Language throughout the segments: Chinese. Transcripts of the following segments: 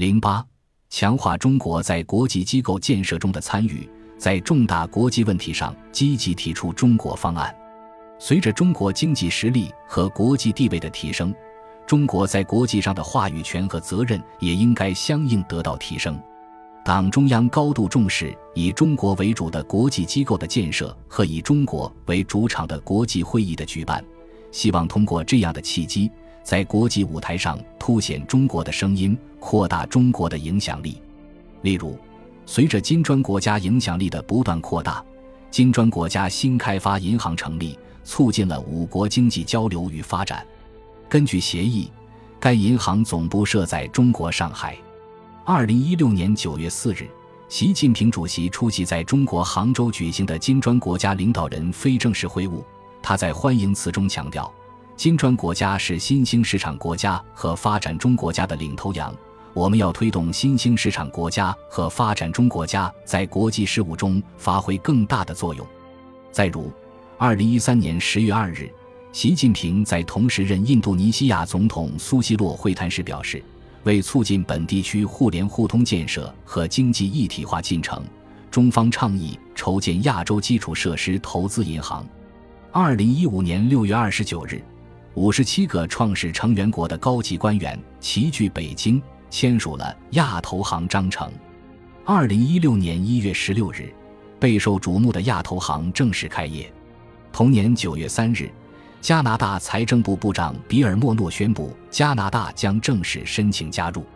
零八，强化中国在国际机构建设中的参与，在重大国际问题上积极提出中国方案。随着中国经济实力和国际地位的提升，中国在国际上的话语权和责任也应该相应得到提升。党中央高度重视以中国为主的国际机构的建设和以中国为主场的国际会议的举办，希望通过这样的契机，在国际舞台上凸显中国的声音，扩大中国的影响力。例如，随着金砖国家影响力的不断扩大，金砖国家新开发银行成立。促进了五国经济交流与发展。根据协议，该银行总部设在中国上海。二零一六年九月四日，习近平主席出席在中国杭州举行的金砖国家领导人非正式会晤。他在欢迎词中强调，金砖国家是新兴市场国家和发展中国家的领头羊，我们要推动新兴市场国家和发展中国家在国际事务中发挥更大的作用。再如。二零一三年十月二日，习近平在同时任印度尼西亚总统苏西洛会谈时表示，为促进本地区互联互通建设和经济一体化进程，中方倡议筹建亚洲基础设施投资银行。二零一五年六月二十九日，五十七个创始成员国的高级官员齐聚北京，签署了亚投行章程。二零一六年一月十六日，备受瞩目的亚投行正式开业。同年九月三日，加拿大财政部部长比尔·莫诺宣布，加拿大将正式申请加入。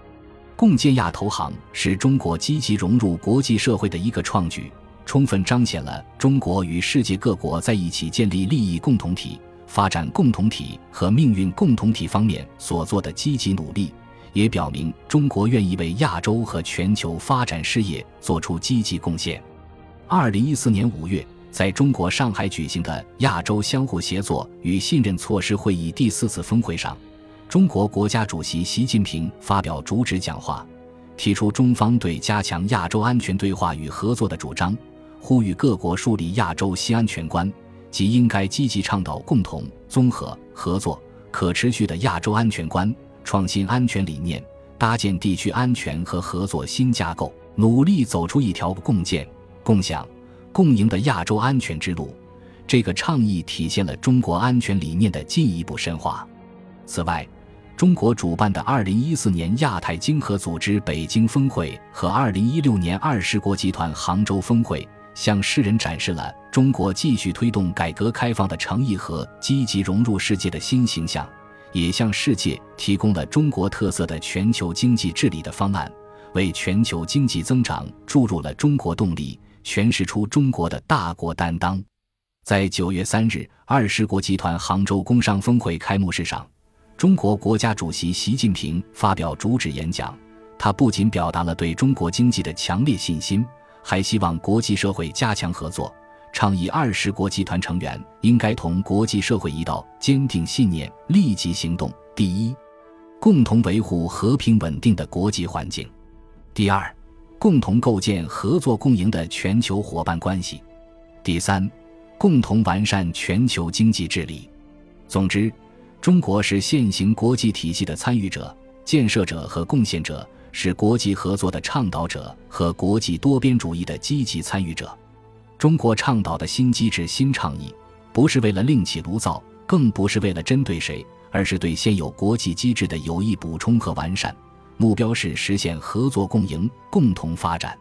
共建亚投行是中国积极融入国际社会的一个创举，充分彰显了中国与世界各国在一起建立利益共同体、发展共同体和命运共同体方面所做的积极努力，也表明中国愿意为亚洲和全球发展事业做出积极贡献。二零一四年五月。在中国上海举行的亚洲相互协作与信任措施会议第四次峰会上，中国国家主席习近平发表主旨讲话，提出中方对加强亚洲安全对话与合作的主张，呼吁各国树立亚洲新安全观，即应该积极倡导共同、综合、合作、可持续的亚洲安全观，创新安全理念，搭建地区安全和合作新架构，努力走出一条共建、共享。共赢的亚洲安全之路，这个倡议体现了中国安全理念的进一步深化。此外，中国主办的2014年亚太经合组织北京峰会和2016年二十国集团杭州峰会，向世人展示了中国继续推动改革开放的诚意和积极融入世界的新形象，也向世界提供了中国特色的全球经济治理的方案，为全球经济增长注入了中国动力。诠释出中国的大国担当。在九月三日，二十国集团杭州工商峰会开幕式上，中国国家主席习近平发表主旨演讲。他不仅表达了对中国经济的强烈信心，还希望国际社会加强合作，倡议二十国集团成员应该同国际社会一道，坚定信念，立即行动。第一，共同维护和平稳定的国际环境；第二。共同构建合作共赢的全球伙伴关系。第三，共同完善全球经济治理。总之，中国是现行国际体系的参与者、建设者和贡献者，是国际合作的倡导者和国际多边主义的积极参与者。中国倡导的新机制、新倡议，不是为了另起炉灶，更不是为了针对谁，而是对现有国际机制的有益补充和完善。目标是实现合作共赢、共同发展。